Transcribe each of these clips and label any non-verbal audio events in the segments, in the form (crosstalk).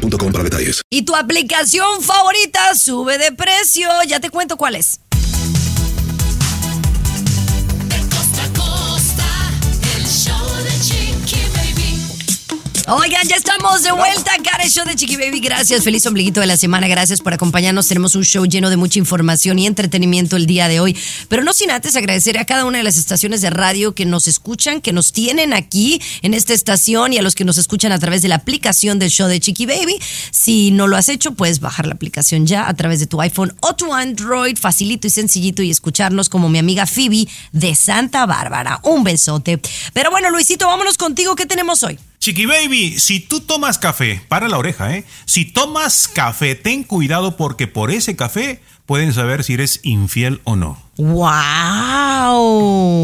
para detalles. Y tu aplicación favorita sube de precio. Ya te cuento cuál es. Oigan, ya estamos de vuelta el show de Chiqui Baby. Gracias, feliz ombliguito de la semana. Gracias por acompañarnos. Tenemos un show lleno de mucha información y entretenimiento el día de hoy. Pero no sin antes agradecer a cada una de las estaciones de radio que nos escuchan, que nos tienen aquí en esta estación y a los que nos escuchan a través de la aplicación del show de Chiqui Baby. Si no lo has hecho, puedes bajar la aplicación ya a través de tu iPhone o tu Android, facilito y sencillito, y escucharnos como mi amiga Phoebe de Santa Bárbara. Un besote. Pero bueno, Luisito, vámonos contigo. ¿Qué tenemos hoy? Chiqui Baby, si tú tomas café, para la oreja, ¿eh? Si tomas café, ten cuidado porque por ese café pueden saber si eres infiel o no. ¡Wow!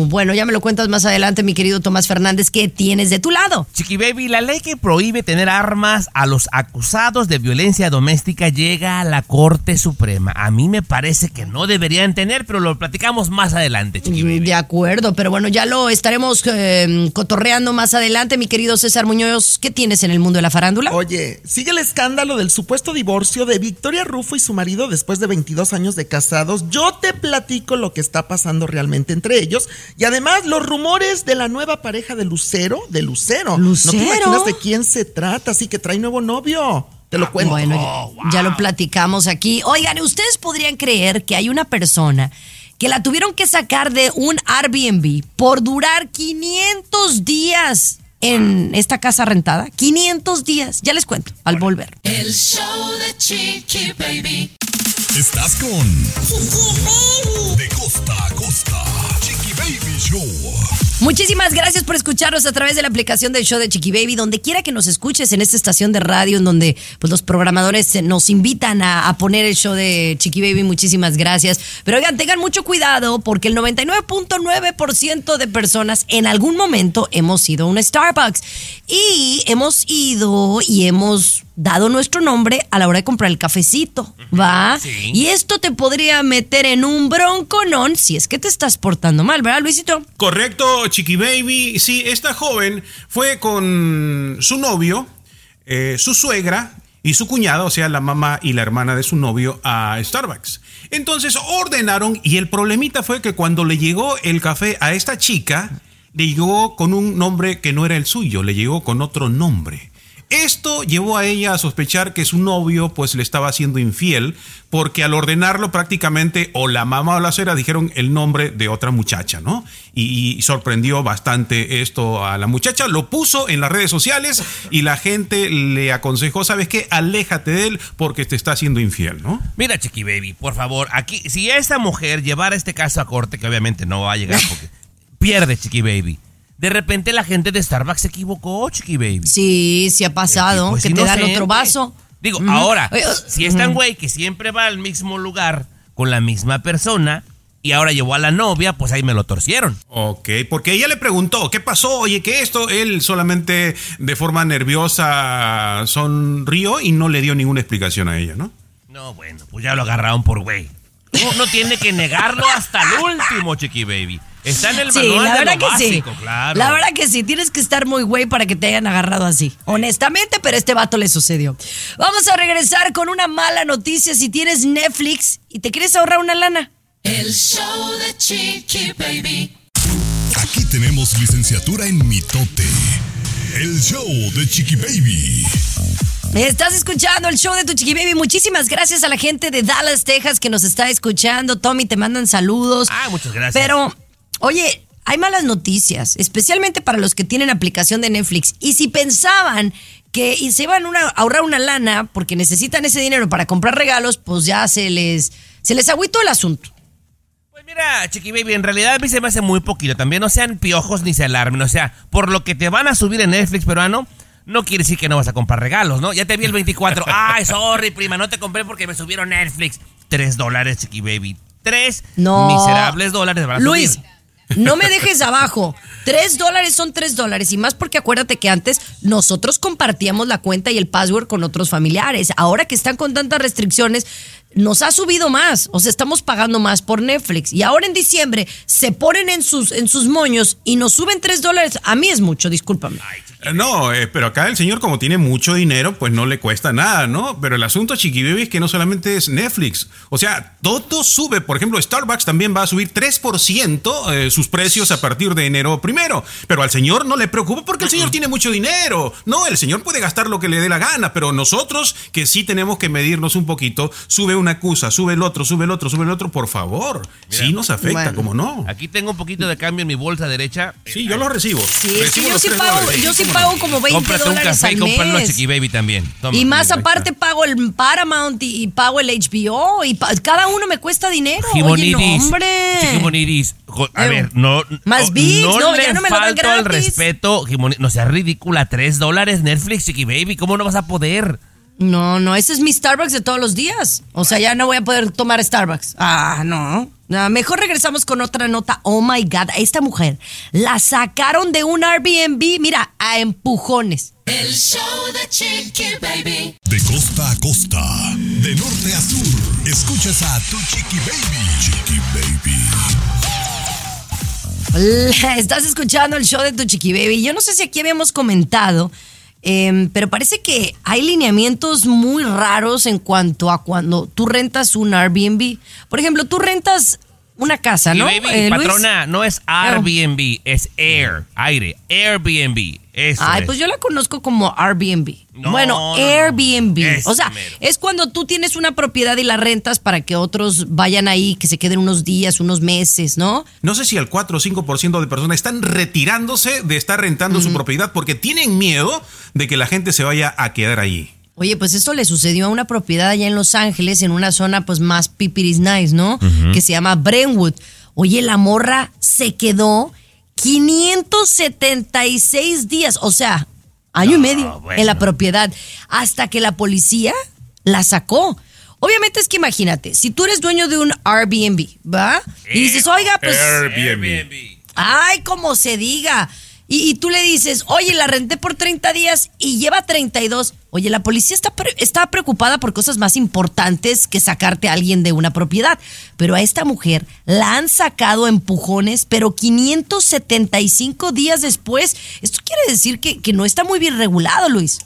Bueno, ya me lo cuentas más adelante, mi querido Tomás Fernández. ¿Qué tienes de tu lado? Chiqui Baby, la ley que prohíbe tener armas a los acusados de violencia doméstica llega a la Corte Suprema. A mí me parece que no deberían tener, pero lo platicamos más adelante, Chiqui Baby. De acuerdo, pero bueno, ya lo estaremos eh, cotorreando más adelante, mi querido César Muñoz. ¿Qué tienes en el mundo de la farándula? Oye, sigue el escándalo del supuesto divorcio de Victoria Rufo y su marido después de 22 años de casados. Yo te platico lo que está pasando realmente entre ellos. Y además, los rumores de la nueva pareja de Lucero, de Lucero. ¿Lucero? No te imaginas de quién se trata, así que trae nuevo novio. Te lo cuento. Bueno, ya- ya lo platicamos aquí. Oigan, ¿ustedes podrían creer que hay una persona que la tuvieron que sacar de un Airbnb por durar 500 días en esta casa rentada? 500 días. Ya les cuento al volver. El show de Chiqui Baby. Estás con De costa a costa. Chiqui Baby Show. Muchísimas gracias por escucharnos a través de la aplicación del show de Chiqui Baby, donde quiera que nos escuches en esta estación de radio, en donde pues, los programadores nos invitan a, a poner el show de Chiqui Baby. Muchísimas gracias. Pero oigan, tengan mucho cuidado porque el 99.9% de personas en algún momento hemos ido a un Starbucks y hemos ido y hemos dado nuestro nombre a la hora de comprar el cafecito, ¿va? Sí. Y esto te podría meter en un bronconón si es que te estás portando mal, ¿verdad, Luisito? Correcto, Chiqui Baby. Sí, esta joven fue con su novio, eh, su suegra y su cuñada, o sea, la mamá y la hermana de su novio, a Starbucks. Entonces ordenaron y el problemita fue que cuando le llegó el café a esta chica, le llegó con un nombre que no era el suyo, le llegó con otro nombre. Esto llevó a ella a sospechar que su novio pues le estaba haciendo infiel porque al ordenarlo prácticamente o la mamá o la suegra dijeron el nombre de otra muchacha, ¿no? Y, y sorprendió bastante esto a la muchacha, lo puso en las redes sociales y la gente le aconsejó, ¿sabes qué? Aléjate de él porque te está haciendo infiel, ¿no? Mira, Chiqui Baby, por favor, aquí, si esta mujer llevara este caso a corte, que obviamente no va a llegar (laughs) porque pierde, Chiqui Baby. De repente la gente de Starbucks se equivocó, Chiqui Baby. Sí, sí ha pasado, Pues que te dan otro vaso. Digo, ahora, Oye, si es tan güey que siempre va al mismo lugar con la misma persona y ahora llevó a la novia, pues ahí me lo torcieron. Ok, porque ella le preguntó, ¿qué pasó? Oye, ¿qué esto? Él solamente de forma nerviosa sonrió y no le dio ninguna explicación a ella, ¿no? No, bueno, pues ya lo agarraron por güey. Uno tiene que negarlo hasta el último, Chiqui Baby. Está en el Sí, manual la de verdad lo que básico, sí. claro. La verdad que sí, tienes que estar muy güey para que te hayan agarrado así. Honestamente, pero a este vato le sucedió. Vamos a regresar con una mala noticia si tienes Netflix y te quieres ahorrar una lana. El show de Chiqui Baby. Aquí tenemos licenciatura en mitote. El show de Chiqui Baby. Estás escuchando el show de tu chiqui baby. Muchísimas gracias a la gente de Dallas, Texas que nos está escuchando. Tommy, te mandan saludos. Ah, muchas gracias. Pero, oye, hay malas noticias, especialmente para los que tienen aplicación de Netflix. Y si pensaban que se iban a ahorrar una lana porque necesitan ese dinero para comprar regalos, pues ya se les, se les agüitó el asunto. Pues mira, Chiqui Baby, en realidad a mí se me hace muy poquito. También no sean piojos ni se alarmen. O sea, por lo que te van a subir en Netflix peruano, no quiere decir que no vas a comprar regalos, ¿no? Ya te vi el 24. (laughs) Ay, sorry, prima, no te compré porque me subieron Netflix. Tres dólares, Chiqui Baby. Tres No. miserables dólares van a Luis, subir. No me dejes abajo. Tres dólares son tres dólares. Y más porque acuérdate que antes nosotros compartíamos la cuenta y el password con otros familiares. Ahora que están con tantas restricciones, nos ha subido más. O sea, estamos pagando más por Netflix. Y ahora en diciembre se ponen en sus, en sus moños y nos suben tres dólares. A mí es mucho, discúlpame. Eh, No, eh, pero acá el señor como tiene mucho dinero, pues no le cuesta nada, ¿no? Pero el asunto, Chiqui Baby, es que no solamente es Netflix. O sea, todo sube. Por ejemplo, Starbucks también va a subir 3% eh, sus precios a partir de enero primero. Pero al señor no le preocupa porque el señor tiene mucho dinero. No, el señor puede gastar lo que le dé la gana, pero nosotros que sí tenemos que medirnos un poquito, sube una acusa, sube el otro, sube el otro, sube el otro, por favor. Sí nos afecta, Bueno. ¿cómo no? Aquí tengo un poquito de cambio en mi bolsa derecha. Sí, yo lo recibo. Sí, es que Recibo yo sí pago, dólares. yo sí ¿Cómo no? pago como 20 Cómprate un dólares café al y a mes. Chiqui Baby también. Toma. Y más aparte pago el Paramount y, y pago el HBO y pa- cada uno me cuesta dinero. Oye, no, hombre. Jo- A ver, no. Más no, bits, no, le ya no me lo dan falto al gratis. respeto. Jimoni- no seas ridícula. Tres dólares Netflix, Chiqui Baby. ¿Cómo no vas a poder? No, no, ese es mi Starbucks de todos los días. O sea, ya no voy a poder tomar Starbucks. Ah, no. Ah, mejor regresamos con otra nota. Oh my God, a esta mujer la sacaron de un Airbnb, mira, a empujones. El show de Chiqui Baby. De costa a costa, de norte a sur, escuchas a tu Chiqui Baby. Chiqui Baby. (laughs) Estás escuchando el show de tu chiqui baby. Yo no sé si aquí habíamos comentado, em, pero parece que hay lineamientos muy raros en cuanto a cuando tú rentas un Airbnb. Por ejemplo, tú rentas una casa, Y ¿no? baby, eh, patrona, no es Airbnb, es Air, aire, Airbnb. Eso Ay, es. pues yo la conozco como Airbnb. No, bueno, no, no. Airbnb. O sea, mero. es cuando tú tienes una propiedad y la rentas para que otros vayan ahí, que se queden unos días, unos meses, ¿no? No sé si el 4 o 5% de personas están retirándose de estar rentando su propiedad porque tienen miedo de que la gente se vaya a quedar allí. Oye, pues esto le sucedió a una propiedad allá en Los Ángeles, en una zona pues más pipiris nice, ¿no? Que se llama Brentwood. Oye, la morra se quedó 576 días, o sea, año y medio bueno. en la propiedad, hasta que la policía la sacó. Obviamente es que imagínate, si tú eres dueño de un Airbnb, ¿va? Y dices, oiga, pues... Airbnb. Ay, como se diga. Y, y tú le dices, oye, la renté por 30 días y lleva 32. Oye, la policía está, pre- está preocupada por cosas más importantes que sacarte a alguien de una propiedad. Pero a esta mujer la han sacado empujones, pero 575 días después. Esto quiere decir que, que no está muy bien regulado, Luis.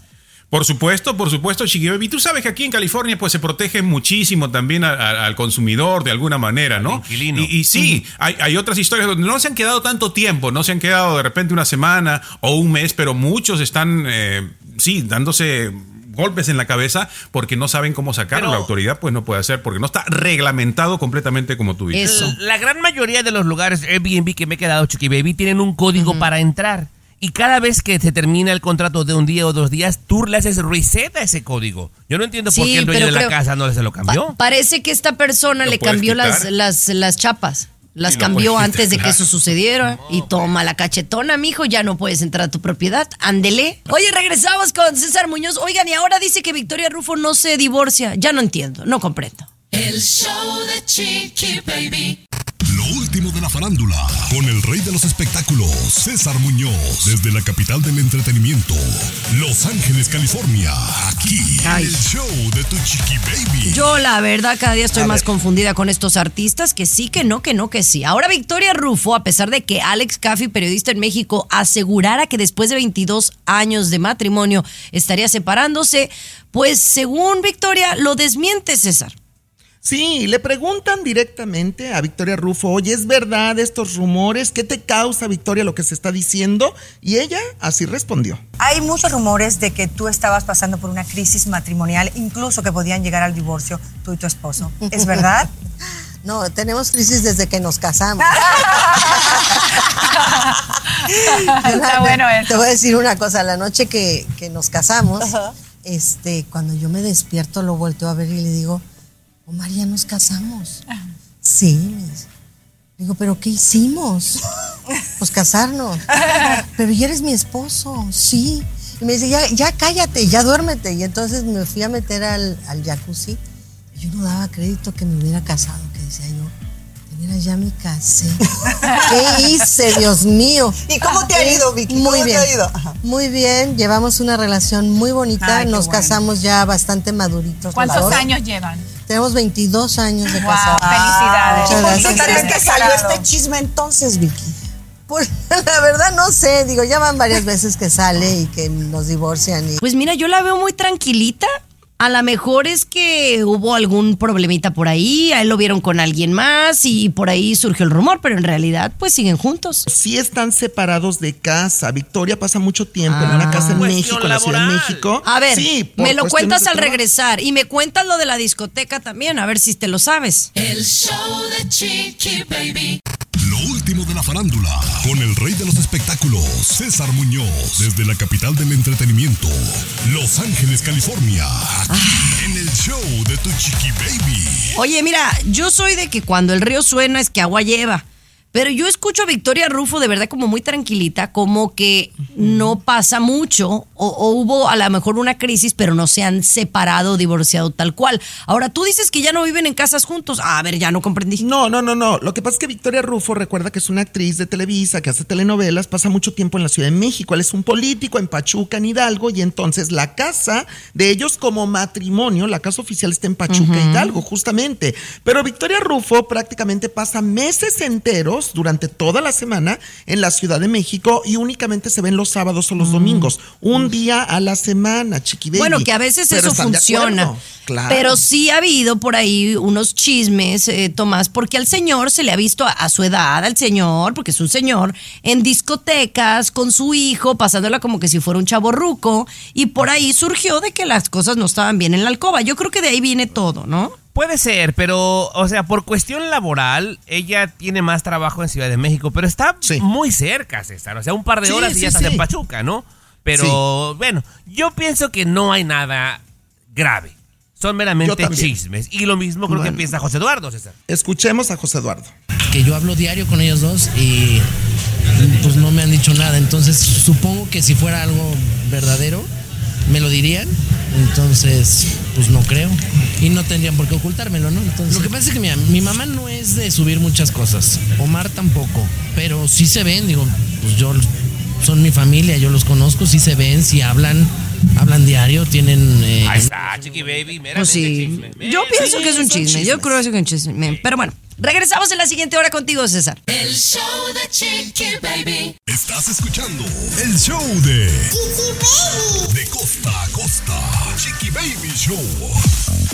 Por supuesto, por supuesto, Chiqui Baby. Tú sabes que aquí en California pues se protege muchísimo también a- a- al consumidor de alguna manera, ¿no? Y, y sí, hay, hay otras historias donde no se han quedado tanto tiempo, no se han quedado de repente una semana o un mes, pero muchos están, eh, sí, dándose golpes en la cabeza porque no saben cómo sacarlo. Pero- la autoridad pues no puede hacer porque no está reglamentado completamente como tú dices. Eso. La gran mayoría de los lugares Airbnb que me he quedado, Chiqui Baby, tienen un código para entrar. Y cada vez que se termina el contrato de un día o dos días, tú le haces reset a ese código. Yo no entiendo por qué el dueño de la casa no se lo cambió. Pa- parece que esta persona le cambió las, las, las chapas. Las cambió antes de que eso sucediera. y toma la cachetona, mijo, ya no puedes entrar a tu propiedad. Ándele. Oye, regresamos con César Muñoz. Oigan, y ahora dice que Victoria Rufo no se divorcia. Ya no entiendo, no comprendo. El show de Chiqui Baby. Lo último de la farándula, con el rey de los espectáculos, César Muñoz, desde la capital del entretenimiento, Los Ángeles, California, aquí, Ay. el show de tu chiqui baby. Yo, la verdad, cada día estoy más confundida con estos artistas que sí, que no, que no, que sí. Ahora Victoria Rufo, a pesar de que Alex Caffi, periodista en México, asegurara que después de 22 años de matrimonio estaría separándose, pues según Victoria lo desmiente César. Sí, le preguntan directamente a Victoria Rufo, oye, ¿es verdad estos rumores? ¿Qué te causa, Victoria, lo que se está diciendo? Y ella así respondió. Hay muchos rumores de que tú estabas pasando por una crisis matrimonial, incluso que podían llegar al divorcio tú y tu esposo. ¿Es verdad? (laughs) No, tenemos crisis desde que nos casamos. (laughs) Está bueno eso. Te voy a decir una cosa, la noche que, que nos casamos, este, cuando yo me despierto lo volteo a ver y le digo, Omar, ya nos casamos. Sí, me dice. Digo, ¿pero qué hicimos? (laughs) Pues casarnos. Pero ya eres mi esposo, sí. Y me dice, ya, ya cállate, ya duérmete. Y entonces me fui a meter al, al jacuzzi. Y yo no daba crédito que me hubiera casado, que decía yo. Mira, ya me casé. (laughs) ¿Qué hice, Dios mío? ¿Y cómo te ha ido, Vicky? Muy ¿Cómo te bien. ha ido? Ajá. Muy bien, llevamos una relación muy bonita. Ay, Nos bueno. casamos ya bastante maduritos. ¿Cuántos años llevan? Tenemos 22 años de Wow, casados. felicidades. Muchas ¿Por gracias. qué crees que salió este chisme entonces, Vicky? Pues (laughs) la verdad no sé, digo, ya van varias veces que sale y que nos divorcian y Pues mira, yo la veo muy tranquilita. A lo mejor es que hubo algún problemita por ahí, a él lo vieron con alguien más y por ahí surgió el rumor, pero en realidad pues siguen juntos. Sí están separados de casa. Victoria pasa mucho tiempo en una casa en México, en la Ciudad de. México. A ver, Sí, me lo cuentas al regresar y me cuentas lo de la discoteca también, a ver si te lo sabes. El show de Chiqui Baby. Lo último de la farándula, con el rey de los espectáculos, César Muñoz, desde la capital del entretenimiento, Los Ángeles, California, aquí en el show de tu chiqui baby. Oye, mira, yo soy de que cuando el río suena es que agua lleva. Pero yo escucho a Victoria Rufo de verdad como muy tranquilita, como que no pasa mucho, o, o hubo a lo mejor una crisis, pero no se han separado divorciado tal cual. Ahora, tú dices que ya no viven en casas juntos. Ah, a ver, ya no comprendí. No, no, no, no. Lo que pasa es que Victoria Rufo recuerda que es una actriz de Televisa que hace telenovelas, pasa mucho tiempo en la Ciudad de México. Él es un político en Pachuca, en Hidalgo, y entonces la casa de ellos como matrimonio, la casa oficial está en Pachuca, Hidalgo, justamente. Pero Victoria Rufo prácticamente pasa meses enteros durante toda la semana en la Ciudad de México y únicamente se ven los sábados o los domingos. Un día a la semana, chiqui. Bueno, que a veces Pero eso funciona. Claro. Pero sí ha habido por ahí unos chismes, eh, Tomás, porque al señor se le ha visto a, a su edad, al señor, porque es un señor, en discotecas con su hijo, pasándola como que si fuera un chavo ruco, y por ahí surgió de que las cosas no estaban bien en la alcoba. Yo creo que de ahí viene todo, ¿no? Puede ser, pero, o sea, por cuestión laboral, ella tiene más trabajo en Ciudad de México, pero está Sí. muy cerca, César. O sea, un par de Sí, horas y sí, ya estás sí. en Pachuca, ¿no? Pero, bueno, yo pienso que no hay nada grave. Son meramente chismes. Y lo mismo creo que piensa José Eduardo, César. Escuchemos a José Eduardo. que yo hablo diario con ellos dos y pues no me han dicho nada. Entonces supongo que si fuera algo verdadero, me lo dirían. Entonces, pues no creo. Y no tendrían por qué ocultármelo, ¿no? Entonces, lo que pasa es que mira, mi mamá no es de subir muchas cosas. Omar tampoco. Pero sí se ven, digo, pues yo son mi familia, yo los conozco, sí se ven, sí hablan, hablan diario, tienen eh, Ahí está, Chiqui Baby, meramente Pues sí. chisme. Yo pienso Sí, que es un chisme. Yo creo que es un chisme. Pero bueno, regresamos en la siguiente hora contigo, César. El show de Chiqui Baby. Estás escuchando el show de Chiqui Baby. De costa a costa, Chiqui Baby Show.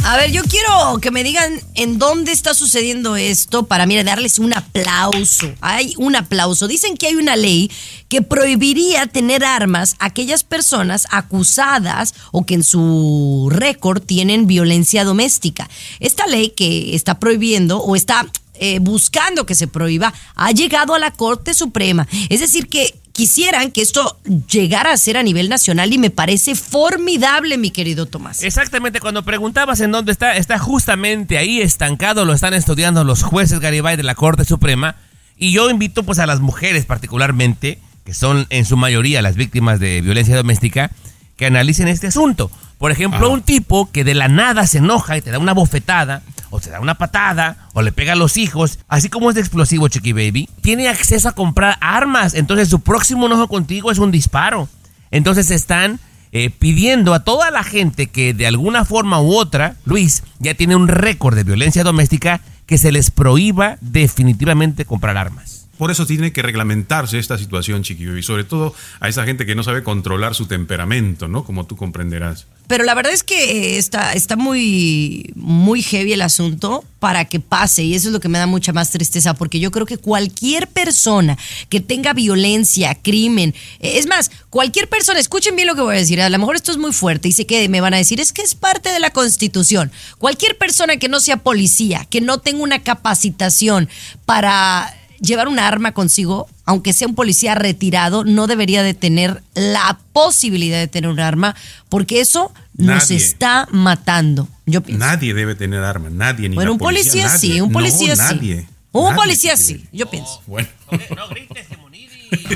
A ver, yo quiero que me digan en dónde está sucediendo esto para, mira, darles un aplauso. Hay un aplauso. Dicen que hay una ley que prohibiría tener armas a aquellas personas acusadas o que en su récord tienen violencia doméstica. Esta ley que está prohibiendo o está eh, buscando que se prohíba ha llegado a la Corte Suprema. Es decir, que quisieran que esto llegara a ser a nivel nacional y me parece formidable, mi querido Tomás. Exactamente, cuando preguntabas en dónde está, está justamente ahí estancado, lo están estudiando los jueces Garibay de la Corte Suprema. Y yo invito pues a las mujeres particularmente, que son en su mayoría las víctimas de violencia doméstica, que analicen este asunto. Por ejemplo, un tipo que de la nada se enoja y te da una bofetada, o te da una patada, o le pega a los hijos, así como es de explosivo Chiqui Baby, tiene acceso a comprar armas. Entonces su próximo enojo contigo es un disparo. Entonces están eh, pidiendo a toda la gente que de alguna forma u otra, Luis, ya tiene un récord de violencia doméstica, que se les prohíba definitivamente comprar armas. Por eso tiene que reglamentarse esta situación, Chiqui Baby, sobre todo a esa gente que no sabe controlar su temperamento, ¿no? Como tú comprenderás. Pero la verdad es que eh, está, está muy, muy heavy el asunto para que pase y eso es lo que me da mucha más tristeza porque yo creo que cualquier persona que tenga violencia, crimen, eh, es más, cualquier persona, escuchen bien lo que voy a decir, a lo mejor esto es muy fuerte y sé que me van a decir, es que es parte de la constitución. Cualquier persona que no sea policía, que no tenga una capacitación para llevar un arma consigo, aunque sea un policía retirado, no debería de tener la posibilidad de tener un arma, porque eso nos Nadie. está matando. Yo pienso. Nadie debe tener arma, nadie, ni bueno, la un policía nadie. sí, un No, policía sí. nadie. Un Nadie, policía sí, yo pienso. Bueno. No grites. (laughs)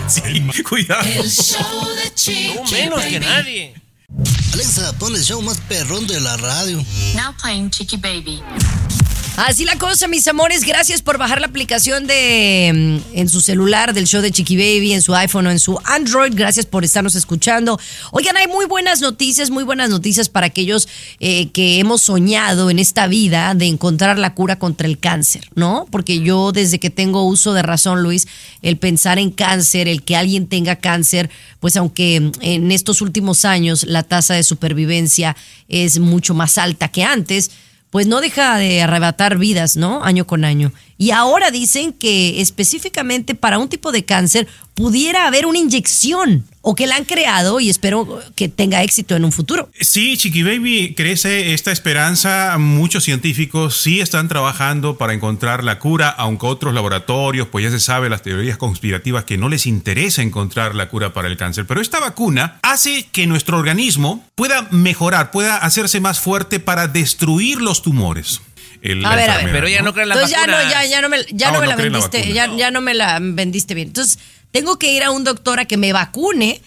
Sí, cuidado. El show de Chiqui Tú menos que nadie. Alexa, pon el show más perrón de la radio. Now playing Chiqui Baby. Así la cosa, mis amores. Gracias por bajar la aplicación de mm, en su celular del show de Chiqui Baby, en su iPhone o en su Android. Gracias por estarnos escuchando. Oigan, hay muy buenas noticias, muy buenas noticias para aquellos eh, que hemos soñado en esta vida de encontrar la cura contra el cáncer, ¿no? Porque yo desde que tengo uso de razón, Luis, el pensar en cáncer, el que alguien tenga cáncer, pues aunque mm, en estos últimos años la tasa de supervivencia es mucho más alta que antes, pues no deja de arrebatar vidas, ¿no? Año con año. Y ahora dicen que específicamente para un tipo de cáncer pudiera haber una inyección o que la han creado y espero que tenga éxito en un futuro. Sí, Chiqui Baby, crece esta esperanza. Muchos científicos sí están trabajando para encontrar la cura, aunque otros laboratorios, pues ya se sabe, las teorías conspirativas que no les interesa encontrar la cura para el cáncer. Pero esta vacuna hace que nuestro organismo pueda mejorar, pueda hacerse más fuerte para destruir los tumores. El- A la ver, a ver. Pero ya no creen las Entonces ya no, vacunas. ya, ya no me, ya Ah, no me no la la vendiste, vacuna. ya, ya no me la vendiste bien. Entonces, tengo que ir a un doctor a que me vacune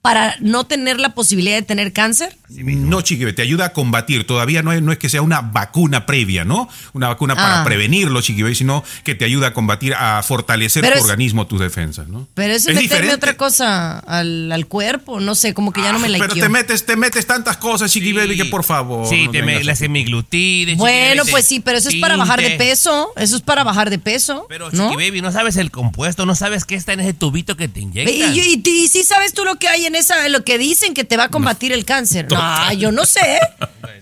para no tener la posibilidad de tener cáncer. No, Chiqui, te ayuda a combatir. Todavía no es, no es que sea una vacuna previa, ¿no? Una vacuna para Ah. prevenirlo, Chiqui Baby, sino que te ayuda a combatir, a fortalecer Pero tu es- organismo, tus defensas, ¿no? Pero eso es meterme diferente. otra cosa al, al cuerpo, no sé, como que ya no me la Pero te metes, te metes tantas cosas, Chiqui Baby, que por favor. Sí, no te me, vengas la así. semiglutide. Bueno, pues sí, pero eso es para bajar de peso. Eso es para bajar de peso. Pero, ¿no? Chiqui Baby, no sabes el compuesto, no sabes qué está en ese tubito que te Y, inyectan. y, y, y sí sabes tú lo que hay en esa, lo que dicen que te va a combatir el cáncer. No, yo no sé.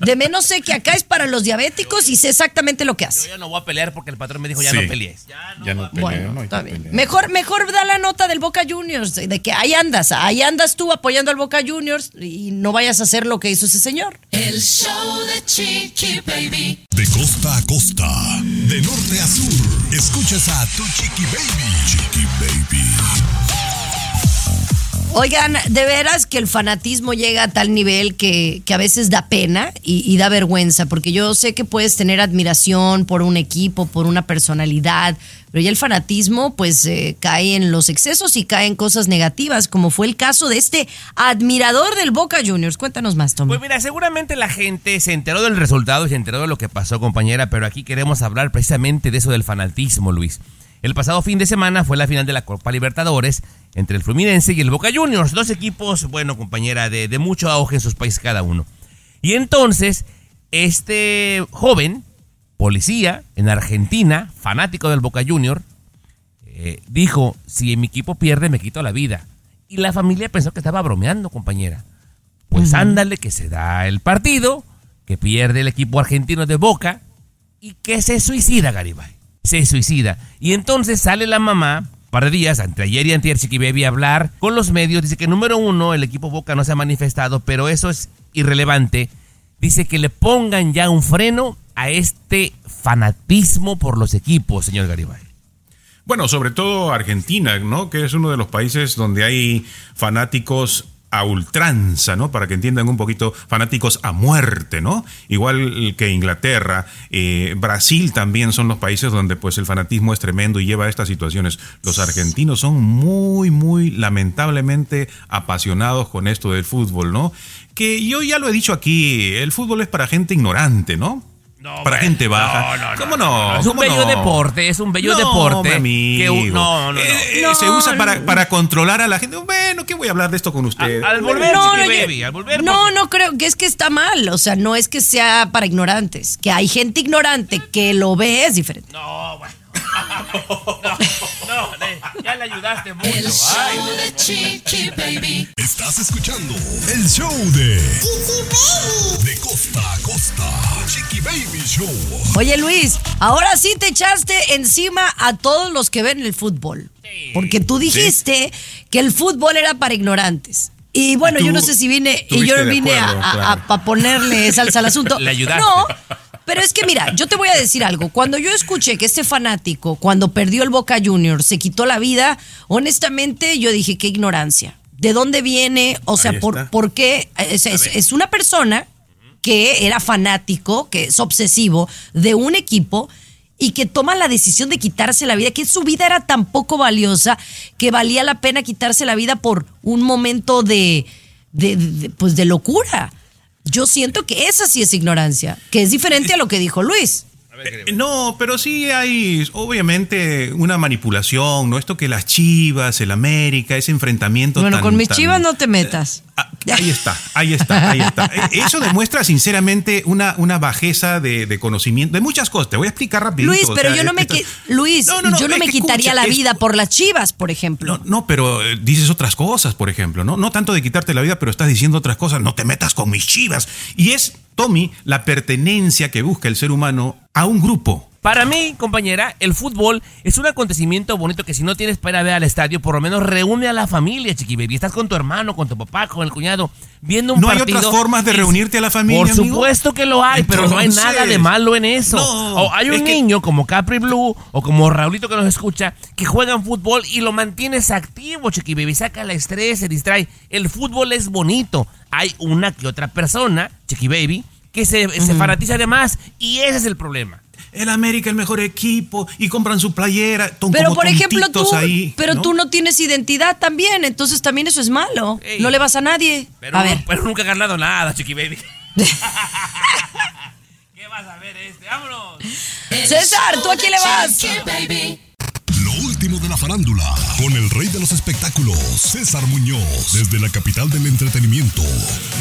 De menos sé que acá es para los diabéticos y sé exactamente lo que Yo hace. ya no voy a pelear porque el patrón me dijo ya Sí. no pelees. Ya no. Ya no peleo, Bueno, no está bien. Mejor, mejor da la nota del Boca Juniors, de que ahí andas, ahí andas tú apoyando al Boca Juniors y no vayas a hacer lo que hizo ese señor. El show de Chiqui Baby. De costa a costa, de norte a sur, escuchas a tu Chiqui Baby. Chiqui Baby. Oigan, de veras que el fanatismo llega a tal nivel que, que a veces da pena y, da vergüenza, porque yo sé que puedes tener admiración por un equipo, por una personalidad, pero ya el fanatismo pues eh, cae en los excesos y cae en cosas negativas, como fue el caso de este admirador del Boca Juniors. Cuéntanos más, Tom. Pues mira, seguramente la gente se enteró del resultado y se enteró de lo que pasó, compañera, pero aquí queremos hablar precisamente de eso del fanatismo, Luis. El pasado fin de semana fue la final de la Copa Libertadores entre el Fluminense y el Boca Juniors, dos equipos, bueno, compañera, de, de mucho auge en sus países cada uno. Y entonces, este joven, policía en Argentina, fanático del Boca Junior, eh, dijo, si mi equipo pierde me quito la vida. Y la familia pensó que estaba bromeando, compañera. Pues ándale, que se da el partido, que pierde el equipo argentino de Boca y que se suicida Garibay. Se suicida. Y entonces sale la mamá, par de días, entre ayer y antier, Chiqui Baby, a hablar con los medios. Dice que número uno, el equipo Boca no se ha manifestado, pero eso es irrelevante. Dice que le pongan ya un freno a este fanatismo por los equipos, señor Garibay. Bueno, sobre todo Argentina, ¿no? Que es uno de los países donde hay fanáticos a ultranza, ¿no? Para que entiendan un poquito, fanáticos a muerte, ¿no? Igual que Inglaterra, eh, Brasil también son los países donde pues el fanatismo es tremendo y lleva a estas situaciones. Los argentinos son muy, muy lamentablemente apasionados con esto del fútbol, ¿no? Que yo ya lo he dicho aquí, el fútbol es para gente ignorante, ¿no? Para gente baja. no, no, ¿Cómo no, no? Es un ¿Cómo bello no? deporte, es un bello No, deporte. mi amigo. que un- no, no, no. Eh, eh, No, se usa no. para, para controlar a la gente. Bueno, ¿qué voy a hablar de esto con usted? A- al volver, No, no, Baby, al volver. no, porque- no creo que es que está mal. O sea, no es que sea para ignorantes. Que hay gente ignorante que lo ve es diferente. No, bueno. No, no, le- ya le ayudaste mucho. El Ay, show de Chiqui Baby. Estás escuchando el show de Chiqui Baby. De costa a costa, Chiqui Baby Show. Oye, Luis, ahora sí te echaste encima a todos los que ven el fútbol. Porque tú dijiste que el fútbol era para ignorantes. Y bueno, yo no sé si vine y yo vine a, acuerdo, a- claro. a- a ponerle salsa al asunto. (laughs) Le ayudaste. No, pero es que mira, yo te voy a decir algo. Cuando yo escuché que este fanático, cuando perdió el Boca Juniors, se quitó la vida, honestamente yo dije, qué ignorancia. ¿De dónde viene? O sea, por. ¿por qué? Es, es- es una persona que era fanático, que es obsesivo de un equipo y que toma la decisión de quitarse la vida, que su vida era tan poco valiosa que valía la pena quitarse la vida por un momento de, de- de- pues de locura. Yo siento que esa sí es ignorancia, que es diferente a lo que dijo Luis. Eh, No, pero sí hay, obviamente, una manipulación, ¿no? Esto que las chivas, el América, ese enfrentamiento. Bueno, tan- con mis tan- chivas no te metas. Ahí está, ahí está, ahí está. (laughs) Eh, Eso demuestra sinceramente una, una bajeza de, de conocimiento, de muchas cosas. Te voy a explicar rapidito. Luis, o pero sea, yo no me esto- Luis, No, no, no, yo no me quitaría escucha, la es- vida por las chivas, por ejemplo. No, pero eh, dices otras cosas, por ejemplo, ¿no? No tanto de quitarte la vida, pero estás diciendo otras cosas. No te metas con mis chivas. Y es, Tommy, la pertenencia que busca el ser humano a un grupo. Para mí, compañera, el fútbol es un acontecimiento bonito que si no tienes para ver al estadio, por lo menos reúne a la familia, chiqui baby. Estás con tu hermano, con tu papá, con el cuñado, viendo un ¿No hay partido. otras formas de Es- reunirte a la familia, Por amigo? supuesto que lo hay, pero no hay nada de malo en eso. no, o hay un que- niño como Capri Blue o como Raulito que nos escucha que juegan fútbol y lo mantienes activo, chiqui baby. Saca el estrés, se distrae. El fútbol es bonito. Hay una que otra persona, chiqui baby, que se, se fanatiza de más y ese es el problema. El América el mejor equipo y compran su playera. Pero como por ejemplo tú, ahí, pero ¿no? tú no tienes identidad también, entonces también eso es malo. No le vas a nadie. Pero, a ver, pero nunca he ganado nada, chiqui baby. (laughs) ¿Qué vas a ver este? ¡Vámonos! César, ¿tú a quién le vas? Lo último de la farándula, con el rey de los espectáculos, César Muñoz, desde la capital del entretenimiento,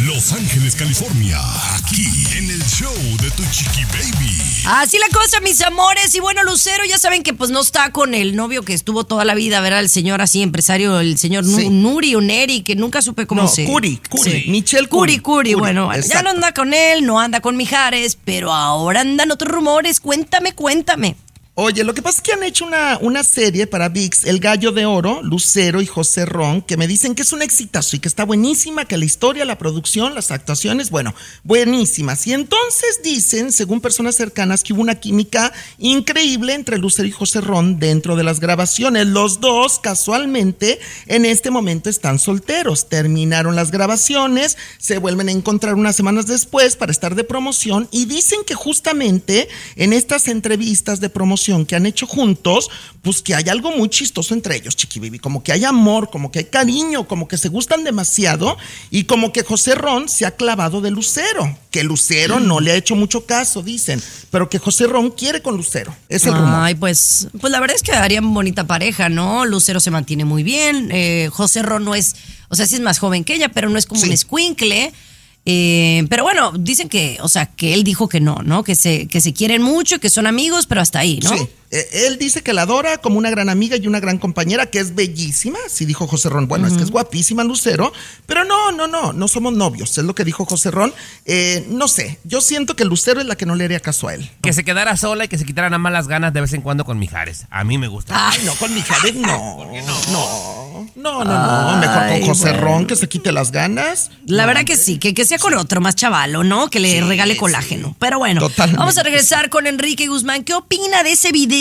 Los Ángeles, California, aquí en el show de Tu Chiqui Baby. Así la cosa, mis amores. Y bueno, Lucero, ya saben que pues no está con el novio que estuvo toda la vida, ¿verdad? El señor así, empresario, el señor Sí. Nuri o Neri, que nunca supe cómo No, se... Curi, Curi, Sí. Michelle Curi, Curi. Curi, Curi, bueno, ya no anda con él, no anda con Mijares, pero ahora andan otros rumores. Cuéntame, cuéntame. Oye, lo que pasa es que han hecho una, una serie para VIX, El Gallo de Oro, Lucero y José Ron, que me dicen que es un exitazo y que está buenísima, que la historia, la producción, las actuaciones, bueno, buenísimas. Y entonces dicen, según personas cercanas, que hubo una química increíble entre Lucero y José Ron dentro de las grabaciones. Los dos, casualmente, en este momento están solteros. Terminaron las grabaciones, se vuelven a encontrar unas semanas después para estar de promoción y dicen que justamente en estas entrevistas de promoción que han hecho juntos, pues que hay algo muy chistoso entre ellos, Chiqui Baby, como que hay amor, como que hay cariño, como que se gustan demasiado y como que José Ron se ha clavado de Lucero, que Lucero no le ha hecho mucho caso, dicen, pero que José Ron quiere con Lucero, es el rumor. Ay, pues, pues la verdad es que harían bonita pareja, ¿no? Lucero se mantiene muy bien. eh, José Ron no es, o sea, sí es más joven que ella, pero no es como un escuincle. Eh, pero bueno, dicen que, o sea, que él dijo que no, ¿no? Que se, que se quieren mucho, que son amigos, pero hasta ahí, ¿no? Sí. Eh, Él dice que la adora como una gran amiga y una gran compañera, que es bellísima. Sí, dijo José Ron. Bueno, es que es guapísima Lucero. Pero no, no, no, no somos novios. Es lo que dijo José Ron. Eh, no sé, yo siento que Lucero es la que no le haría caso a él. Que se quedara sola y que se quitara nada más las ganas de vez en cuando con Mijares. A mí me gusta. Ay, no, con Mijares no. (laughs) No, no, no, no. Mejor con José bueno. Ron que se quite las ganas. La verdad que sí, que, que sea con otro más chavalo, ¿no? Que le regale colágeno. Pero bueno, Totalmente. vamos a regresar con Enrique Guzmán. ¿Qué opina de ese video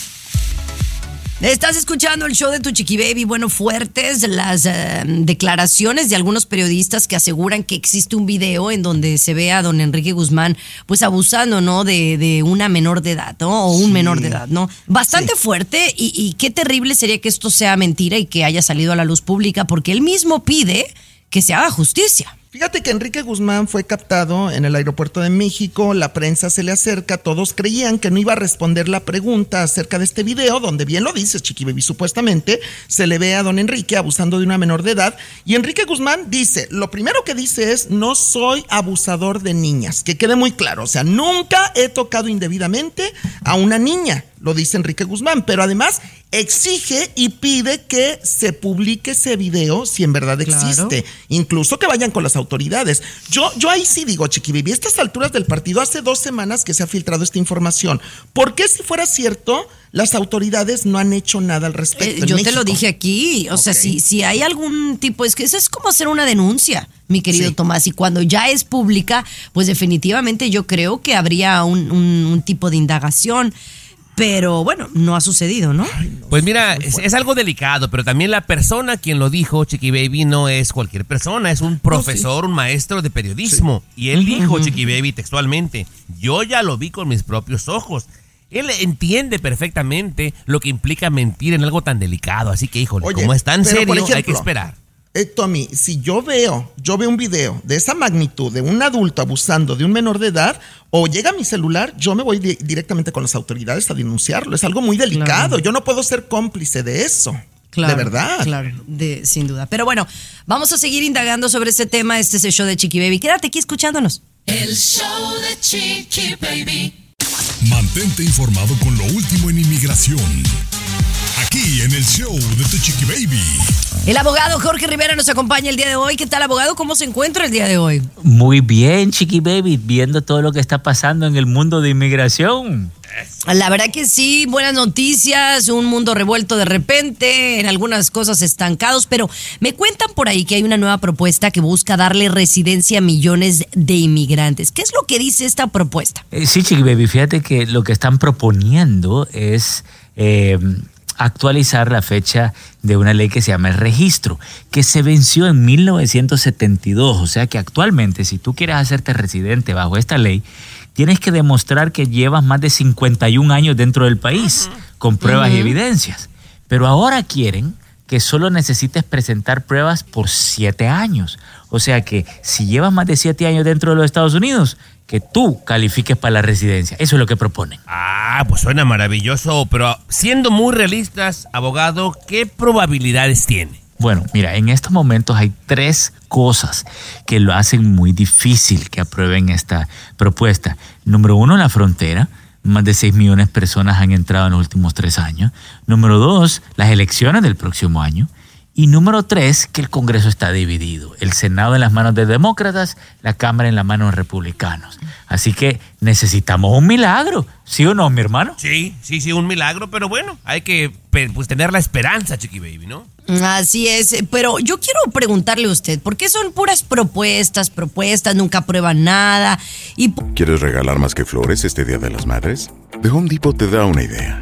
Estás escuchando el show de tu chiqui baby. Bueno, fuertes las eh, declaraciones de algunos periodistas que aseguran que existe un video en donde se ve a don Enrique Guzmán, pues abusando, ¿no? De, de una menor de edad, ¿no? O un Sí. menor de edad, ¿no? Bastante fuerte y, y qué terrible sería que esto sea mentira y que haya salido a la luz pública, porque él mismo pide que se haga justicia. Fíjate que Enrique Guzmán fue captado en el aeropuerto de México, la prensa se le acerca, todos creían que no iba a responder la pregunta acerca de este video, donde bien lo dices, Chiqui Baby, supuestamente se le ve a don Enrique abusando de una menor de edad, y Enrique Guzmán dice, lo primero que dice es, no soy abusador de niñas, que quede muy claro, o sea, nunca he tocado indebidamente a una niña, lo dice Enrique Guzmán, pero además exige y pide que se publique ese video si en verdad Claro. existe. Incluso que vayan con las autoridades. Yo, yo ahí sí digo, Chiqui Baby, a estas alturas del partido, hace dos semanas que se ha filtrado esta información. ¿Por qué si fuera cierto, las autoridades no han hecho nada al respecto? Eh, en yo te lo dije aquí, o sea, si, si hay algún tipo, es que eso es como hacer una denuncia, mi querido Tomás, y cuando ya es pública, pues definitivamente yo creo que habría un, un- un tipo de indagación, pero bueno, no ha sucedido, ¿no? Pues mira, es, es algo delicado, pero también la persona quien lo dijo, Chiqui Baby, no es cualquier persona, es un profesor, un maestro de periodismo. Y él dijo, Chiqui Baby, textualmente, yo ya lo vi con mis propios ojos. Él entiende perfectamente lo que implica mentir en algo tan delicado, así que híjole, Oye, como es tan serio, hay que esperar. Eh, Tommy, si yo veo, yo veo un video de esa magnitud de un adulto abusando de un menor de edad, o llega a mi celular, yo me voy di- directamente con las autoridades a denunciarlo. Es algo muy delicado. Claro. Yo no puedo ser cómplice de eso. Claro, de verdad. Claro, de, sin duda. Pero bueno, vamos a seguir indagando sobre este tema. Este es el show de Chiqui Baby. Quédate aquí escuchándonos. El show de Chiqui Baby. Mantente informado con lo último en inmigración. Aquí en el show de Tu Chiqui Baby. El abogado Jorge Rivera nos acompaña el día de hoy. ¿Qué tal, abogado? ¿Cómo se encuentra el día de hoy? Muy bien, Chiqui Baby, viendo todo lo que está pasando en el mundo de inmigración. La verdad que sí, buenas noticias, un mundo revuelto de repente, en algunas cosas estancados, pero me cuentan por ahí que hay una nueva propuesta que busca darle residencia a millones de inmigrantes. ¿Qué es lo que dice esta propuesta? Eh, sí, Chiqui Baby, fíjate que lo que están proponiendo es eh, actualizar la fecha de una ley que se llama el registro, que se venció en 1972. O sea que actualmente, si tú quieres hacerte residente bajo esta ley, tienes que demostrar que llevas más de 51 años dentro del país, con pruebas y evidencias. Pero ahora quieren que solo necesites presentar pruebas por siete años. O sea que si llevas más de siete años dentro de los Estados Unidos, que tú califiques para la residencia. Eso es lo que proponen. Ah, pues suena maravilloso, pero siendo muy realistas, abogado, ¿qué probabilidades tiene? Bueno, mira, en estos momentos hay tres cosas que lo hacen muy difícil que aprueben esta propuesta. Número uno, la frontera. Más de 6 millones de personas han entrado en los últimos tres años. Número dos, las elecciones del próximo año. Y número tres, que el Congreso está dividido. El Senado en las manos de demócratas, la Cámara en las manos de republicanos. Así que necesitamos un milagro. ¿Sí o no, mi hermano? Sí, sí, sí, un milagro, pero bueno, hay que pues, tener la esperanza, Chiqui Baby, ¿no? Así es, pero yo quiero preguntarle a usted, ¿por qué son puras propuestas, propuestas, nunca aprueban nada? Y ¿Quieres regalar más que flores este Día de las Madres? The Home Depot te da una idea.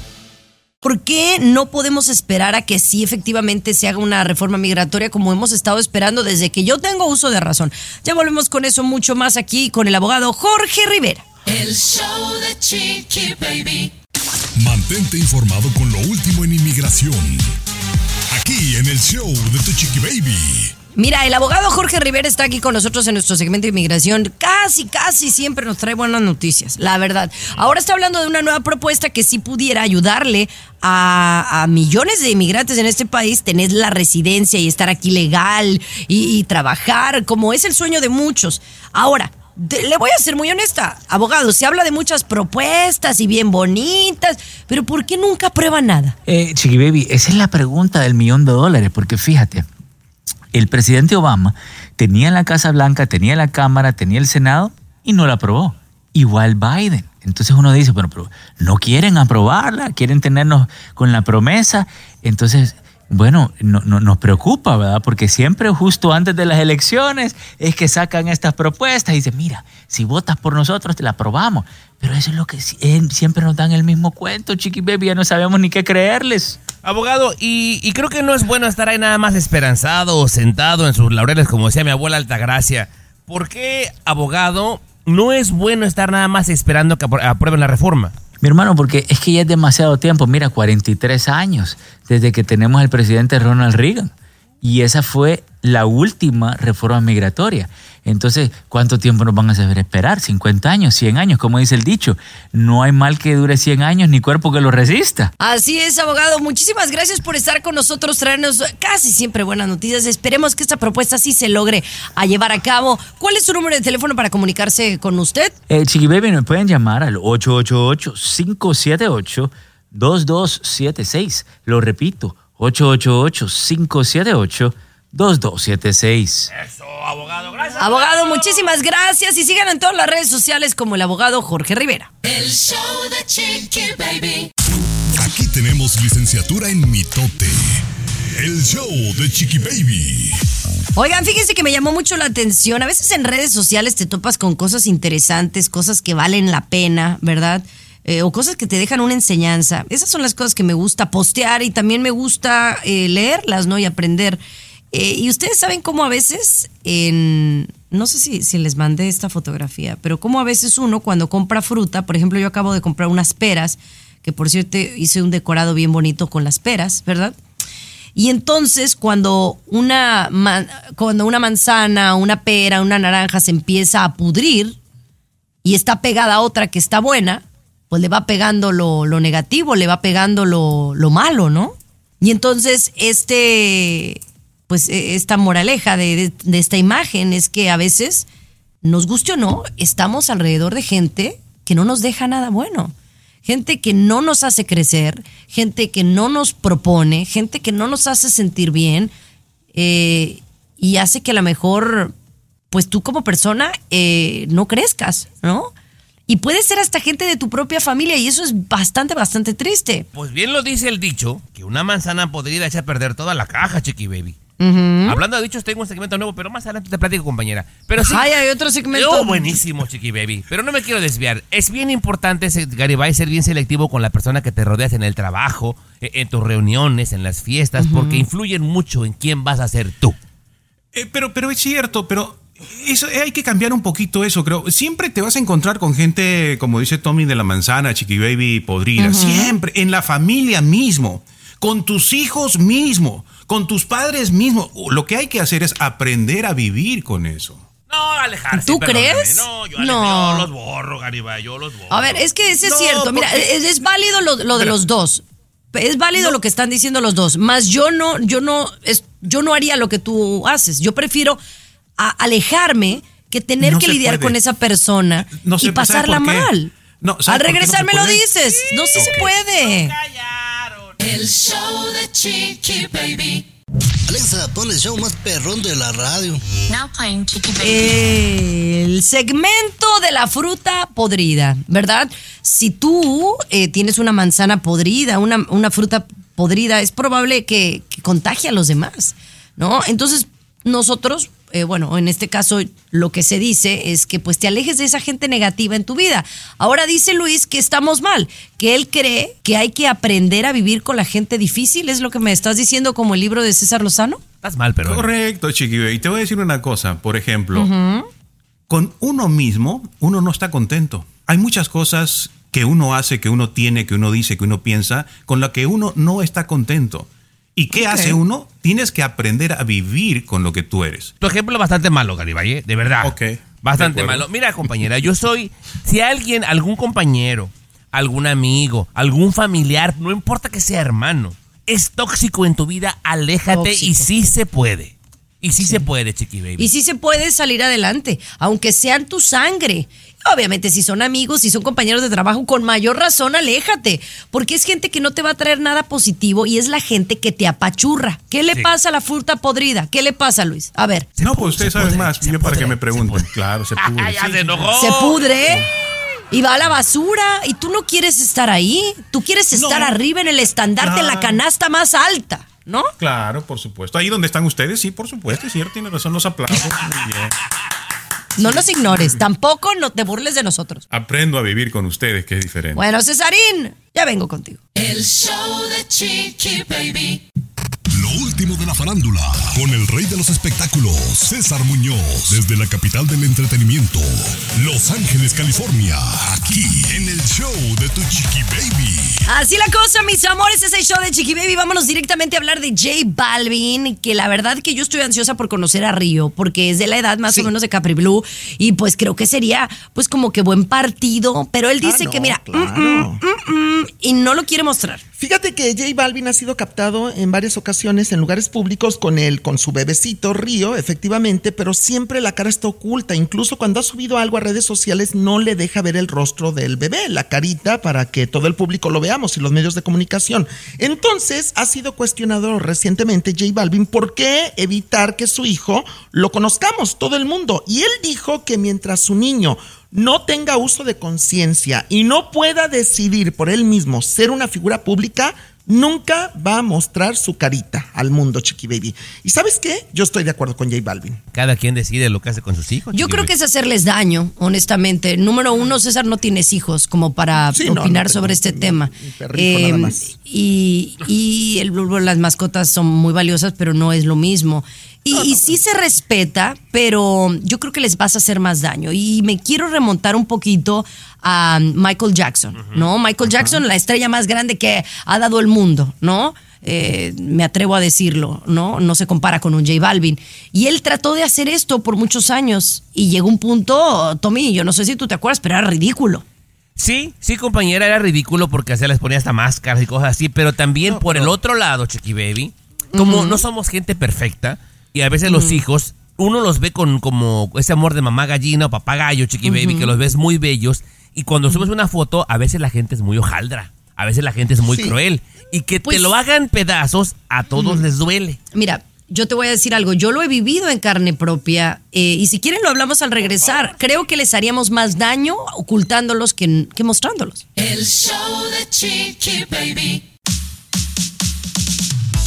¿Por qué no podemos esperar a que sí efectivamente se haga una reforma migratoria como hemos estado esperando desde que yo tengo uso de razón? Ya volvemos con eso mucho más aquí con el abogado Jorge Rivera. El show de Chiqui Baby. Mantente informado con lo último en inmigración. Aquí en el show de Tu Chiqui Baby. Mira, el abogado Jorge Rivera está aquí con nosotros en nuestro segmento de inmigración. Casi, casi siempre nos trae buenas noticias, la verdad. Ahora está hablando de una nueva propuesta que sí pudiera ayudarle a, millones de inmigrantes en este país tener la residencia y estar aquí legal y, trabajar, como es el sueño de muchos. Ahora, le voy a ser muy honesta, abogado, se habla de muchas propuestas y bien bonitas, pero ¿por qué nunca aprueba nada? Eh, Chiqui Baby, esa es la pregunta del millón de dólares, porque fíjate, el presidente Obama tenía la Casa Blanca, tenía la Cámara, tenía el Senado y no la aprobó. Igual Biden. Entonces uno dice, bueno, pero no quieren aprobarla, quieren tenernos con la promesa. Entonces, bueno, no, no- nos preocupa, ¿verdad? Porque siempre justo antes de las elecciones es que sacan estas propuestas y dicen, mira, si votas por nosotros te la aprobamos. Pero eso es lo que eh, siempre nos dan el mismo cuento, Chiqui Baby, ya no sabemos ni qué creerles. Abogado, y, y creo que no es bueno estar ahí nada más esperanzado o sentado en sus laureles, como decía mi abuela Altagracia. ¿Por qué, abogado, no es bueno estar nada más esperando que aprueben la reforma? Mi hermano, porque es que ya es demasiado tiempo. Mira, 43 años desde que tenemos al presidente Ronald Reagan. Y esa fue la última reforma migratoria. Entonces, ¿cuánto tiempo nos van a hacer esperar? ¿50 años? ¿100 años? Como dice el dicho, no hay mal que dure 100 años ni cuerpo que lo resista. Así es, abogado. Muchísimas gracias por estar con nosotros, traernos casi siempre buenas noticias. Esperemos que esta propuesta sí se logre a llevar a cabo. ¿Cuál es su número de teléfono para comunicarse con usted? Eh, Chiqui Baby, me pueden llamar al 888-578-2276. Lo repito, 888-578-2276. Eso, abogado, gracias. Abogado, muchísimas gracias y sigan en todas las redes sociales como el abogado Jorge Rivera. El show de Chiqui Baby. Aquí tenemos licenciatura en mitote. El show de Chiqui Baby. Oigan, fíjense que me llamó mucho la atención. A veces en redes sociales te topas con cosas interesantes, cosas que valen la pena, ¿verdad? Eh, o cosas que te dejan una enseñanza. Esas son las cosas que me gusta postear y también me gusta eh, leerlas, ¿no? Y aprender. Eh, y ustedes saben cómo a veces, no sé si, si les mandé esta fotografía, pero cómo a veces uno cuando compra fruta, por ejemplo, yo acabo de comprar unas peras, que por cierto hice un decorado bien bonito con las peras, ¿verdad? Y entonces cuando una, cuando una manzana, una pera, una naranja se empieza a pudrir y está pegada a otra que está buena, pues le va pegando lo, lo negativo, le va pegando lo, lo malo, ¿no? Y entonces este, pues e- esta moraleja de, de- esta imagen es que a veces, nos guste o no, estamos alrededor de gente que no nos deja nada bueno gente que no nos hace crecer, gente que no nos propone, gente que no nos hace sentir bien eh, y hace que a lo mejor, pues tú como persona eh, no crezcas, ¿no? Y puede ser hasta gente de tu propia familia y eso es bastante, bastante triste. Pues bien lo dice el dicho, que una manzana podrida echa a perder toda la caja, Chiqui Baby. Hablando de dichos, tengo un segmento nuevo, pero más adelante te platico, compañera. Pero sí. Ay, hay otro segmento. Oh, buenísimo, Chiqui Baby. Pero no me quiero desviar. Es bien importante, Garibay, ser bien selectivo con la persona que te rodeas en el trabajo, e- en tus reuniones, en las fiestas, porque influyen mucho en quién vas a ser tú. Eh, pero, pero es cierto, pero eso, eh, hay que cambiar un poquito eso, creo. Siempre te vas a encontrar con gente, como dice Tommy de la manzana, Chiqui Baby, podrida. Siempre, en la familia mismo, con tus hijos mismo, con tus padres mismo. Lo que hay que hacer es aprender a vivir con eso. No, alejarse. ¿Tú perdóname. crees? No, yo, No. yo los borro, Garibay, yo los borro. A ver, es que ese es No, cierto. Mira, es, es válido lo, lo de los dos. Es válido lo que están diciendo los dos. Más yo no, yo no, es, yo no haría lo que tú haces. Yo prefiero a- alejarme que tener No que se lidiar puede. con esa persona No y se- ¿sabe pasarla mal. No, ¿sabe Al regresar se me lo dices. No, sí se Ok. puede. El show de Chiqui Baby. Alexa, pon el show más perrón de la radio. Now playing Chiqui Baby. El segmento de la fruta podrida, ¿verdad? Si tú eh, tienes una manzana podrida, una, una fruta podrida, es probable que, que contagie a los demás, ¿no? Entonces, nosotros, eh, bueno, en este caso, lo que se dice es que pues te alejes de esa gente negativa en tu vida. Ahora dice Luis que estamos mal, que él cree que hay que aprender a vivir con la gente difícil, es lo que me estás diciendo como el libro de César Lozano. Estás mal, pero. Correcto, Chiqui Baby. Y te voy a decir una cosa, por ejemplo. Con uno mismo, uno no está contento. Hay muchas cosas que uno hace, que uno tiene, que uno dice, que uno piensa, con la que uno no está contento. ¿Y qué hace uno? Tienes que aprender a vivir con lo que tú eres. Tu ejemplo es bastante malo, Garibay, ¿eh? de verdad. Ok. Bastante malo. Mira, compañera, yo soy. Si alguien, algún compañero, algún amigo, algún familiar, no importa que sea hermano, es tóxico en tu vida, aléjate y sí se puede. Y sí, se puede, Chiqui Baby. Y sí se puede salir adelante, aunque sean tu sangre. Obviamente, si son amigos, si son compañeros de trabajo, con mayor razón, aléjate. Porque es gente que no te va a traer nada positivo y es la gente que te apachurra. ¿Qué le Sí. pasa a la fruta podrida? ¿Qué le pasa, Luis? A ver. no, pues ustedes saben más. Yo para que me pregunten. Claro, se (laughs) pudre. ya se enojó. Se pudre y va a la basura y tú no quieres estar ahí. Tú quieres estar No. arriba en el estandarte, en la canasta más alta, ¿no? Claro, por supuesto. Ahí donde están ustedes, sí, por supuesto. Es cierto, tiene razón, los aplausos. Muy bien. No nos ignores, tampoco no te burles de nosotros. Aprendo a vivir con ustedes, que es diferente. Bueno, Cesarín, ya vengo contigo. El show de Chiqui Baby. Lo último de la farándula, con el rey de los espectáculos, César Muñoz, desde la capital del entretenimiento, Los Ángeles, California, aquí en el show de Tu Chiqui Baby. Así la cosa, mis amores, es el show de Chiqui Baby. Vámonos directamente a hablar de J Balvin, que la verdad que yo estoy ansiosa por conocer a Río, porque es de la edad más o menos de Capri Blue, y pues creo que sería pues como que buen partido, pero él dice Ah, no, que mira, claro. mm, mm, mm, mm, y no lo quiere mostrar. Fíjate que J Balvin ha sido captado en varias ocasiones en lugares públicos con él, con su bebecito Río, efectivamente, pero siempre la cara está oculta. Incluso cuando ha subido algo a redes sociales no le deja ver el rostro del bebé, la carita, para que todo el público lo veamos y los medios de comunicación. Entonces ha sido cuestionado recientemente J Balvin por qué evitar que su hijo lo conozcamos, todo el mundo. Y él dijo que mientras su niño no tenga uso de conciencia y no pueda decidir por él mismo ser una figura pública, nunca va a mostrar su carita al mundo, Chiqui Baby. ¿Y sabes qué? Yo estoy de acuerdo con J Balvin. Cada quien decide lo que hace con sus hijos. Yo Chiqui creo Baby. que es hacerles daño, honestamente. Número uno, César, no tienes hijos como para Sí, opinar no sobre este tema. nada más. Y, y el- las mascotas son muy valiosas, pero no es lo mismo. Y, y sí se respeta, pero yo creo que les vas a hacer más daño. Y me quiero remontar un poquito a Michael Jackson, ¿no? Michael Jackson, la estrella más grande que ha dado el mundo, ¿no? Eh, me atrevo a decirlo, ¿no? No se compara con un J Balvin. Y él trató de hacer esto por muchos años y llegó un punto, Tommy, yo no sé si tú te acuerdas, pero era ridículo. Sí, sí, compañera, era ridículo porque se les ponía hasta máscaras y cosas así, pero también por el otro lado, Chiqui Baby, como no somos gente perfecta y a veces los hijos, uno los ve con como ese amor de mamá gallina o papá gallo, Chiqui Baby, que los ves muy bellos y cuando subes una foto, a veces la gente es muy hojaldra, a veces la gente es muy Sí. cruel y que Pues- te lo hagan pedazos, a todos les duele. Mira, yo te voy a decir algo, yo lo he vivido en carne propia eh, y si quieren lo hablamos al regresar. Creo que les haríamos más daño ocultándolos que, que mostrándolos. El show de Chiqui Baby.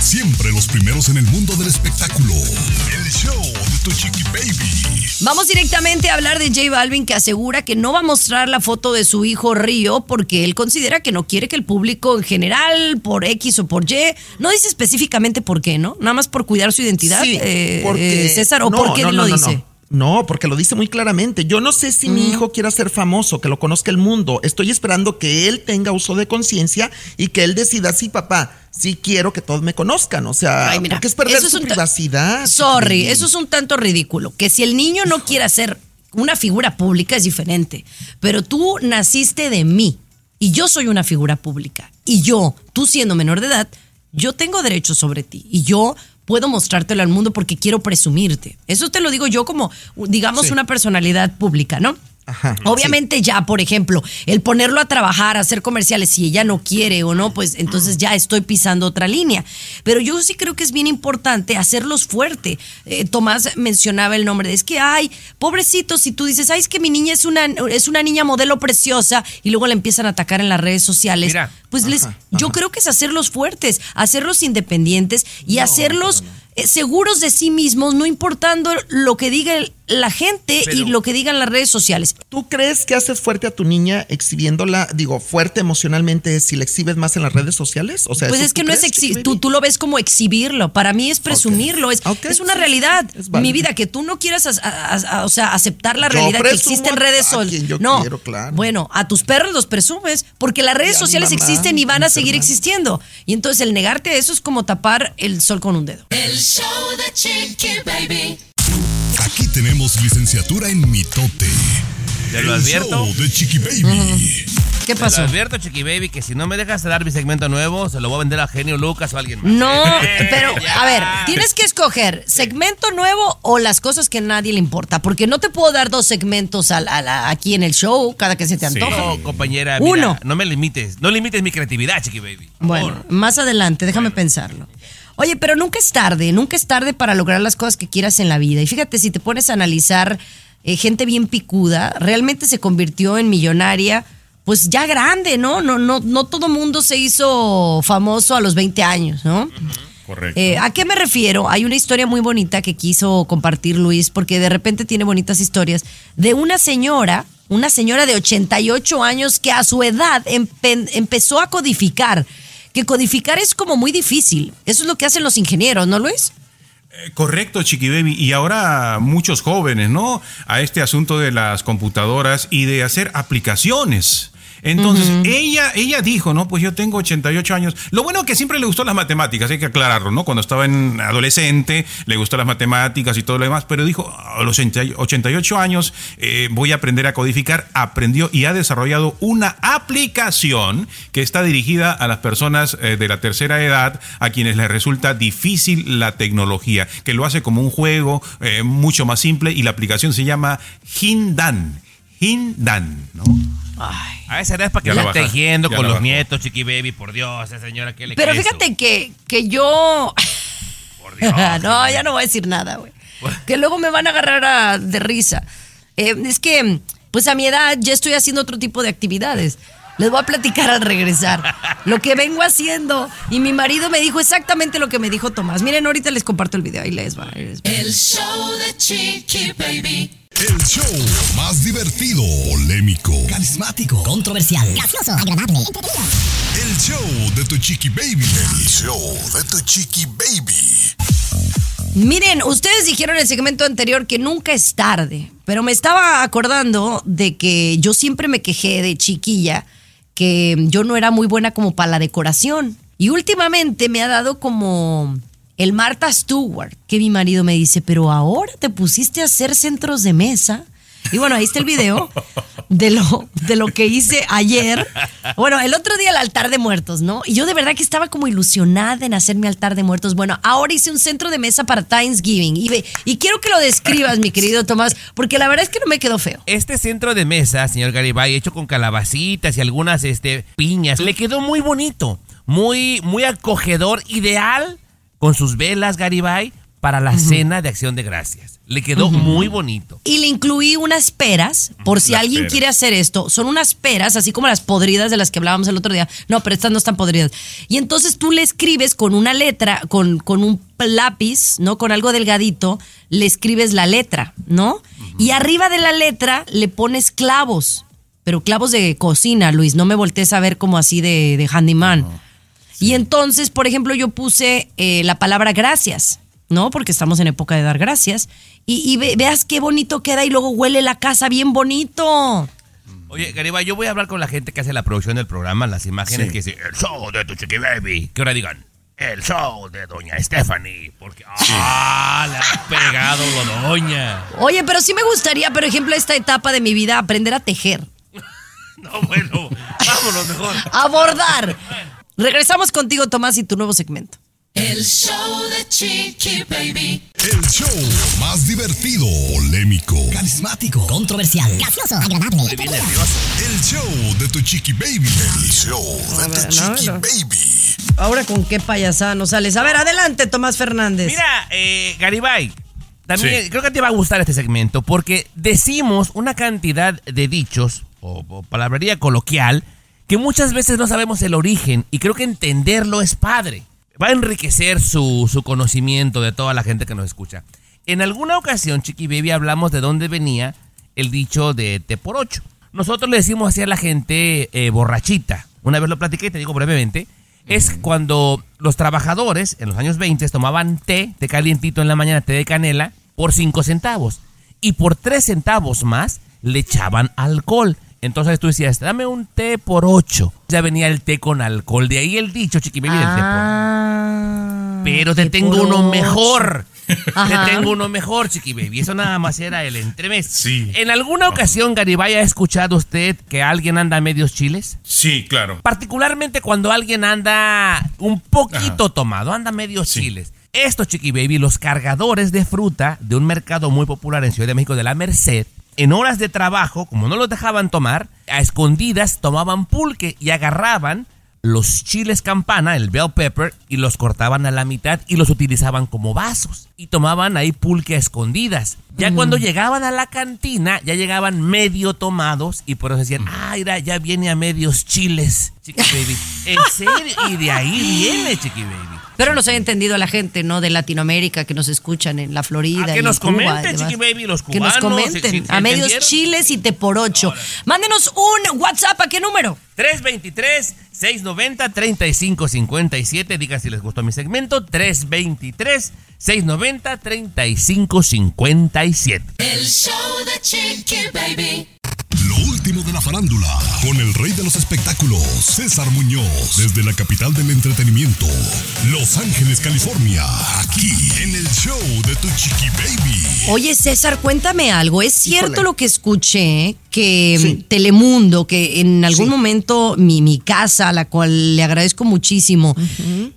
Siempre los primeros en el mundo del espectáculo. El show de Tu Chiqui Baby. Vamos directamente a hablar de J Balvin que asegura que no va a mostrar la foto de su hijo Río porque él considera que no quiere que el público en general, por X o por Y, no dice específicamente por qué, ¿no? Nada más por cuidar su identidad, Sí, eh, porque- eh, César, o no, por qué no, él no, lo no, dice. No. Porque lo dice muy claramente. Yo no sé si mi hijo quiera ser famoso, que lo conozca el mundo. Estoy esperando que él tenga uso de conciencia y que él decida, sí, papá, sí quiero que todos me conozcan. O sea, Ay, mira, porque es perder eso es su un ta- privacidad. Sorry, eso es un tanto ridículo. Que si el niño no quiere ser una figura pública es diferente. Pero tú naciste de mí y yo soy una figura pública. Y yo, tú siendo menor de edad, yo tengo derechos sobre ti. Y yo puedo mostrártelo al mundo porque quiero presumirte. Eso te lo digo yo como, digamos, Sí. una personalidad pública, ¿no? Ajá, Obviamente ya, por ejemplo, el ponerlo a trabajar, a hacer comerciales, si ella no quiere o no, pues entonces ya estoy pisando otra línea. Pero yo sí creo que es bien importante hacerlos fuerte. Eh, Tomás mencionaba el nombre de, es que, ay, pobrecito, si tú dices, ay, es que mi niña es una, es una niña modelo preciosa y luego la empiezan a atacar en las redes sociales. Mira. pues les, Ajá, yo creo que es hacerlos fuertes, hacerlos independientes y hacerlos seguros de sí mismos, no importando lo que diga la gente y lo que digan las redes sociales. ¿Tú crees que haces fuerte a tu niña exhibiéndola, digo, fuerte emocionalmente si la exhibes más en las redes sociales? O sea, Pues ¿eso es que no es crees, exhi- Chiqui tú, lo ves como exhibirlo. Para mí es presumirlo. Es, es una sí, realidad. sí, es válido. Mi vida, que tú no quieras as- a- a- o sea, aceptar la Yo realidad que existe en redes sociales. No, quiero, claro. bueno, a tus perros los presumes porque las redes sociales mamá, existen y van a seguir existiendo. Y entonces el negarte a eso es como tapar el sol con un dedo. El show de Chiqui Baby. Aquí tenemos licenciatura en mitote. Te lo El advierto. show de Chiqui Baby. ¿Qué Te pasó? lo advierto, Chiqui Baby, que si no me dejas dar mi segmento nuevo, se lo voy a vender a Genio Lucas o a alguien más. No, (laughs) pero a ver, tienes que escoger segmento nuevo o las cosas que a nadie le importa, porque no te puedo dar dos segmentos al- aquí en el show cada que se te antoja. No, compañera, mira, Uno. no me limites. No limites mi creatividad, Chiqui Baby. Bueno, más adelante, déjame pensarlo. Oye, pero nunca es tarde, nunca es tarde para lograr las cosas que quieras en la vida. Y fíjate, si te pones a analizar eh, gente bien picuda, realmente se convirtió en millonaria, pues ya grande, ¿no? No, no, no todo mundo se hizo famoso a los 20 años, ¿no? Correcto. Eh, ¿A qué me refiero? Hay una historia muy bonita que quiso compartir Luis, porque de repente tiene bonitas historias, de una señora, una señora de 88 años que a su edad empe- empezó a codificar que codificar es como muy difícil. Eso es lo que hacen los ingenieros, ¿no lo es? Eh, Correcto, Chiqui Baby. Y ahora muchos jóvenes, ¿no? A este asunto de las computadoras y de hacer aplicaciones. Entonces, ella, ella dijo, ¿no? Pues yo tengo 88 años. Lo bueno que siempre le gustó las matemáticas, hay que aclararlo, ¿no? Cuando estaba en adolescente, le gustó las matemáticas y todo lo demás, pero dijo, a los 88 años eh, voy a aprender a codificar. Aprendió y ha desarrollado una aplicación que está dirigida a las personas eh, de la tercera edad, a quienes les resulta difícil la tecnología, que lo hace como un juego eh, mucho más simple y la aplicación se llama Hindan. Hindan, ¿no? A esa edad es para que la tejiendo ya con los bajó. nietos, chiqui baby, por Dios, esa señora que le Pero eso? fíjate que, que yo... (laughs) (laughs) no, ya no voy a decir nada, güey. Que luego me van a agarrar a- de risa. Eh, es que, pues a mi edad ya estoy haciendo otro tipo de actividades. Les voy a platicar al regresar lo que vengo haciendo. Y mi marido me dijo exactamente lo que me dijo Tomás. Miren, ahorita les comparto el video. Ahí les va. ahí les va. El show de Chiqui Baby. El show más divertido, polémico, Carismático, controversial, gracioso, agradable, el show de tu chiqui baby. El show de tu chiqui baby. Miren, ustedes dijeron en el segmento anterior que nunca es tarde, pero me estaba acordando de que yo siempre me quejé de chiquilla que yo no era muy buena como para la decoración. Y últimamente me ha dado como el Martha Stewart, que mi marido me dice, pero ahora te pusiste a hacer centros de mesa. Y bueno, ahí está el video de lo, de lo que hice ayer. Bueno, el otro día el altar de muertos, ¿no? Y yo de verdad que estaba como ilusionada en hacer mi altar de muertos. Bueno, ahora hice un centro de mesa para Thanksgiving. Y, y quiero que lo describas, mi querido Tomás, porque la verdad es que no me quedó feo. Este centro de mesa, señor Garibay, hecho con calabacitas y algunas este, piñas, le quedó muy bonito, muy, muy acogedor, ideal con sus velas, Garibay, para la cena de acción de gracias. Le quedó muy bonito. Y le incluí unas peras, por si Las alguien peras. quiere hacer esto. Son unas peras, así como las podridas de las que hablábamos el otro día. No, pero estas no están podridas. Y entonces tú le escribes con una letra, con, con un lápiz, ¿no? Con algo delgadito, le escribes la letra, ¿no? Y arriba de la letra le pones clavos, pero clavos de cocina, Luis. No me voltees a ver como así de, de handyman. Y entonces, por ejemplo, yo puse eh, la palabra gracias, ¿no? Porque estamos en época de dar gracias. Y, y ve- veas qué bonito queda y luego huele la casa bien bonito. Oye, Garibay, yo voy a hablar con la gente que hace la producción del programa, las imágenes Sí. que dice, el show de tu chiqui baby. Que ahora digan, el show de doña Stephanie. Porque, ah, le ha pegado doña. Oye, pero sí me gustaría, por ejemplo, esta etapa de mi vida, aprender a tejer, (laughs) No, bueno, vámonos mejor. a bordar. Regresamos contigo, Tomás, y tu nuevo segmento. El show de Chiqui Baby. El show más divertido, polémico, carismático, controversial, gracioso, agradable. El show de tu chiqui baby. El show de tu chiqui no. baby. Ahora con qué payasada nos sales. A ver, adelante, Tomás Fernández. Mira, eh, Garibay, también Sí. creo que te va a gustar este segmento porque decimos una cantidad de dichos o, o palabrería coloquial que muchas veces no sabemos el origen y creo que entenderlo es padre. Va a enriquecer su, su conocimiento de toda la gente que nos escucha. En alguna ocasión, Chiqui Baby, hablamos de dónde venía el dicho de té por ocho. Nosotros le decimos así a la gente eh, borrachita. Una vez lo platiqué, te digo brevemente. Es cuando los trabajadores en los años 20 tomaban té, té calientito en la mañana, té de canela, por 5 centavos. Y por 3 centavos más le echaban alcohol. Entonces tú decías, dame un té por 8. Ya venía el té con alcohol. De ahí el dicho, chiqui baby, del té por pero te tengo por uno ocho. mejor. Ajá. Te tengo uno mejor, chiqui baby. Eso nada más era el entremés. Sí. ¿En alguna ocasión, Garibay, ha escuchado usted que alguien anda a medios chiles? Sí, claro. Particularmente cuando alguien anda un poquito tomado, anda a medios chiles. Estos, chiqui baby, los cargadores de fruta de un mercado muy popular en Ciudad de México de la Merced, en horas de trabajo, como no los dejaban tomar, a escondidas tomaban pulque y agarraban los chiles campana, el bell pepper, y los cortaban a la mitad y los utilizaban como vasos. Y tomaban ahí pulque a escondidas. Ya Mm. cuando llegaban a la cantina, ya llegaban medio tomados y por eso decían, ah, mira, ya viene a medios chiles. Chiqui Baby. (laughs) En serio, y de ahí viene Chiqui Baby. Pero nos ha entendido la gente, ¿no? De Latinoamérica que nos escuchan en la Florida. Ah, que y nos Cuba, comenten. Chiqui Baby, los Que nos cubanos, comenten. si- si a medios chiles y te por ocho. Mándenos un WhatsApp, ¿a qué número? 323-690-3557. Digan si les gustó mi segmento. 323-690-3557. El show de Chiqui Baby. Lo último de la farándula, con el rey de los espectáculos, César Muñoz, desde la capital del entretenimiento, Los Ángeles, California, aquí en el show de Tu Chiqui Baby. Oye, César, cuéntame algo. ¿Es cierto Híjole. lo que escuché que mm, Telemundo, que en algún momento mi, mi casa, a la cual le agradezco muchísimo,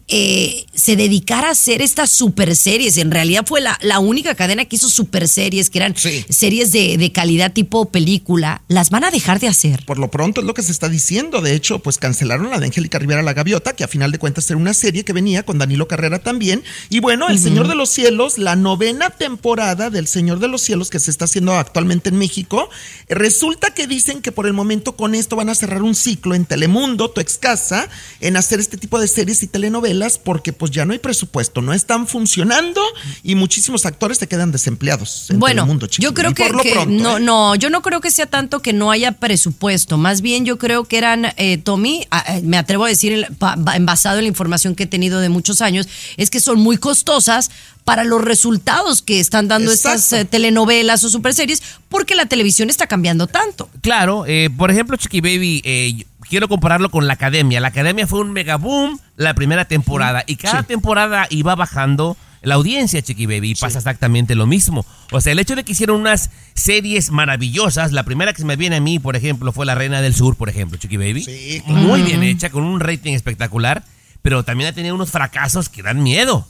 eh, se dedicara a hacer estas super series? En realidad fue la, la única cadena que hizo super series, que eran series de, de calidad tipo película. ¿Las van a dejar de hacer? Por lo pronto es lo que se está diciendo. De hecho, pues cancelaron la de Angélica Rivera La Gaviota, que a final de cuentas era una serie que venía con Danilo Carrera también. Y bueno, El. Señor de los Cielos, la novena temporada del Señor de los Cielos que se está haciendo actualmente en México, eh, resulta que dicen que por el momento con esto van a cerrar un ciclo en Telemundo, tu ex casa, en hacer este tipo de series y telenovelas, porque pues ya no hay presupuesto, no están funcionando y muchísimos actores te quedan desempleados en Bueno, Telemundo, chiqui. yo creo que, por lo que pronto, no, ¿eh? no, yo no creo que sea tanto que no haya presupuesto. Más bien yo creo que eran, eh, Tommy, eh, me atrevo a decir, basado en la información que he tenido de muchos años, es que son muy costosas para los resultados que están dando estas eh, telenovelas o superseries, porque la televisión está cambiando tanto. Claro, eh, por ejemplo, Chiqui Baby, eh, quiero compararlo con la academia. La academia fue un mega boom la primera temporada y cada temporada iba bajando la audiencia, Chiqui Baby, y pasa exactamente lo mismo. O sea, el hecho de que hicieron unas series maravillosas, la primera que se me viene a mí, por ejemplo, fue La Reina del Sur, por ejemplo, Chiqui Baby. claro. Muy bien hecha, con un rating espectacular, pero también ha tenido unos fracasos que dan miedo.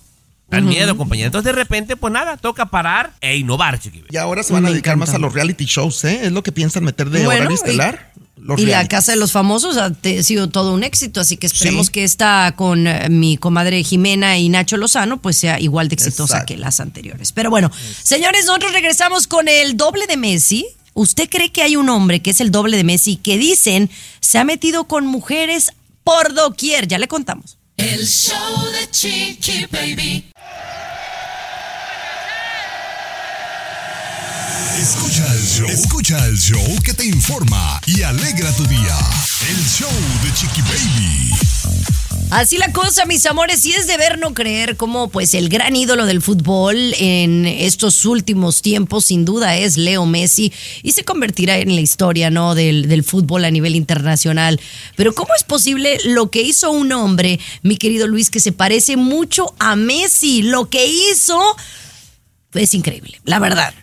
Dan Ujú. miedo, compañero. Entonces, de repente, pues nada, toca parar e innovar. Y ahora se van a dedicar más a los reality shows, ¿eh? Es lo que piensan meter de Bueno, horario y- estelar. Los y la. Casa de los Famosos ha sido todo un éxito, así que esperemos Sí. que esta con eh, mi comadre Jimena y Nacho Lozano pues sea igual de exitosa Exacto. que las anteriores. Pero bueno, señores, nosotros regresamos con el doble de Messi. ¿Usted cree que hay un hombre que es el doble de Messi que dicen se ha metido con mujeres por doquier? Ya le contamos. El show de Chiqui Baby. Escucha el show. Escucha el show que te informa y alegra tu día. El show de Chiqui Baby. Así la cosa, mis amores, y es de ver no creer cómo pues el gran ídolo del fútbol en estos últimos tiempos sin duda es Leo Messi y se convertirá en la historia ¿no? del, del fútbol a nivel internacional. Pero ¿cómo es posible lo que hizo un hombre, mi querido Luis, que se parece mucho a Messi? Lo que hizo es increíble, la verdad.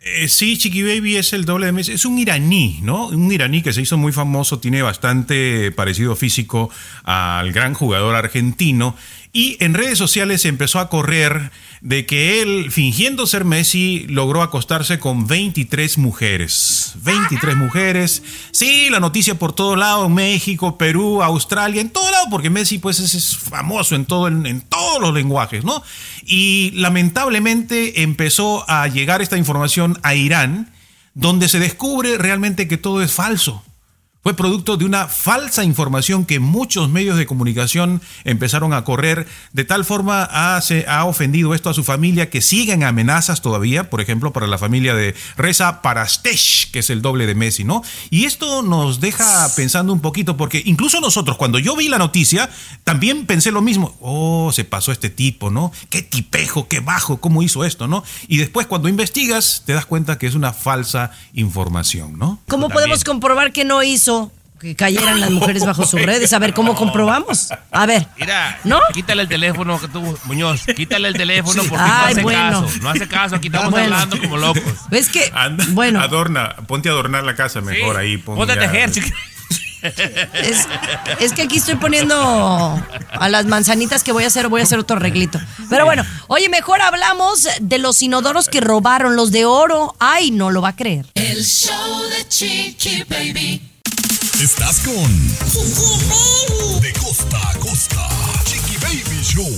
Eh, sí, Chiqui Baby es el doble de Messi. Es un iraní, ¿no? Un iraní que se hizo muy famoso, tiene bastante parecido físico al gran jugador argentino. Y en redes sociales empezó a correr de que él, fingiendo ser Messi, logró acostarse con 23 mujeres. 23 mujeres. Sí, la noticia por todo lado, en México, Perú, Australia, en todo lado, porque Messi pues es, es famoso en, todo, en, en todos los lenguajes, ¿no? Y lamentablemente empezó a llegar esta información a Irán, donde se descubre realmente que todo es falso. Fue producto de una falsa información que muchos medios de comunicación empezaron a correr. De tal forma ha, se ha ofendido esto a su familia que siguen amenazas todavía, por ejemplo, para la familia de Reza Parastesh, que es el doble de Messi, ¿no? Y esto nos deja pensando un poquito, porque incluso nosotros, cuando yo vi la noticia, también pensé lo mismo. Oh, se pasó este tipo, ¿no? Qué tipejo, qué bajo, cómo hizo esto, ¿no? Y después cuando investigas, te das cuenta que es una falsa información, ¿no? ¿Cómo podemos comprobar que no hizo que cayeran las mujeres bajo sus (laughs) redes? A ver, ¿cómo comprobamos? A ver. Mira, ¿No? quítale el teléfono que tú, Muñoz, quítale el teléfono porque Ay, no hace bueno. caso. No hace caso, aquí estamos Bueno. hablando como locos. Es que, Anda, bueno. Adorna, ponte a adornar la casa mejor ahí. pon Ponte a tejer, chiqui. Es, es que aquí estoy poniendo a las manzanitas que voy a hacer, voy a hacer otro arreglito. Pero bueno, oye, mejor hablamos de los inodoros que robaron, los de oro. Ay, no lo va a creer. El show de Chiqui Baby. Estás con De costa a costa. Chiqui Baby Show.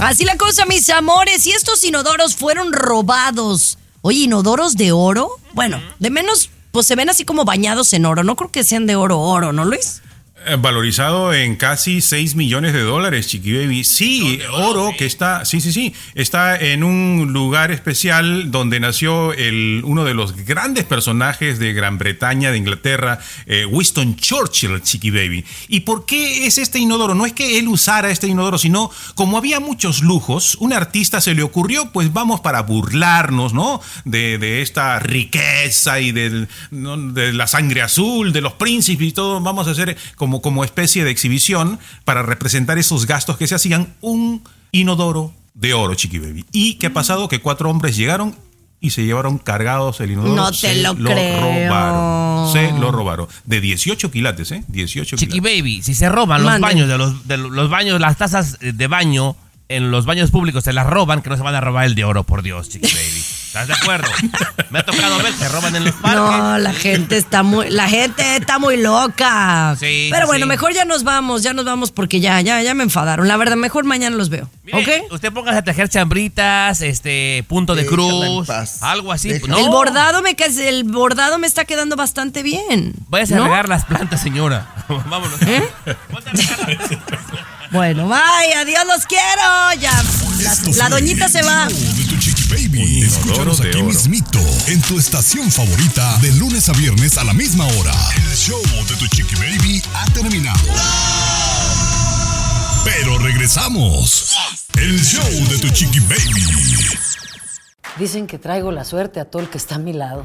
Así la cosa, mis amores. Y estos inodoros fueron robados. Oye, inodoros de oro. Bueno, de menos, pues se ven así como bañados en oro. No creo que sean de oro, oro, ¿no, Luis? Eh, Valorizado en casi 6 millones de dólares, Chiqui Baby. Sí, oro que está, sí, sí, sí, está en un lugar especial donde nació el, uno de los grandes personajes de Gran Bretaña, de Inglaterra, eh, Winston Churchill, Chiqui Baby. ¿Y por qué es este inodoro? No es que él usara este inodoro, sino como había muchos lujos, un artista se le ocurrió, pues vamos para burlarnos, ¿no? De, de esta riqueza y del- ¿no? de la sangre azul, de los príncipes y todo, vamos a hacer como, como especie de exhibición para representar esos gastos que se hacían, un inodoro de oro, Chiqui Baby. ¿Y qué ha pasado? Que cuatro hombres llegaron y se llevaron cargados el inodoro. No te se lo creo. robaron. Se lo robaron. De 18 quilates, ¿eh? 18 Chiqui quilates. Baby, si se roban los Mande. baños de los, de los baños, las tazas de baño en los baños públicos se las roban, que no se van a robar el de oro, por Dios, Chiqui Baby. ¿Estás de acuerdo? Me ha tocado ver, se roban en los parques. No, la gente está muy, la gente está muy loca. Sí, Pero bueno, sí. mejor ya nos vamos, ya nos vamos porque ya, ya, ya me enfadaron. La verdad, mejor mañana los veo. Mire, ¿Ok? Usted póngase a tejer chambritas, este, punto de Déjala cruz, algo así. No, El bordado me el bordado me está quedando bastante bien. Váyase ¿no? (laughs) a regar las plantas, señora. Vámonos. ¿Eh? Bueno, bye, adiós, los quiero. Ya, la, la doñita se va. el show de tu Chiqui Baby. Escúchanos aquí mismito, en tu estación favorita, de lunes a viernes a la misma hora. El show de tu Chiqui Baby ha terminado. Pero regresamos. El show de tu Chiqui Baby. Dicen que traigo la suerte a todo el que está a mi lado.